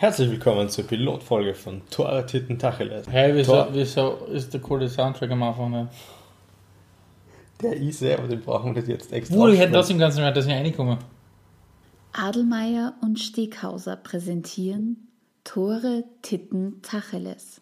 Herzlich willkommen zur Pilotfolge von Tore Titten Tacheles. Hey, wieso, Tor- wieso ist der coole Soundtrack am Anfang nicht? Der ist er, aber den brauchen wir jetzt extra. Wohl, ich hätte das im ganzen Jahr, mehr, dass ich reinkomme. Adelmeier und Steghauser präsentieren Tore Titten Tacheles.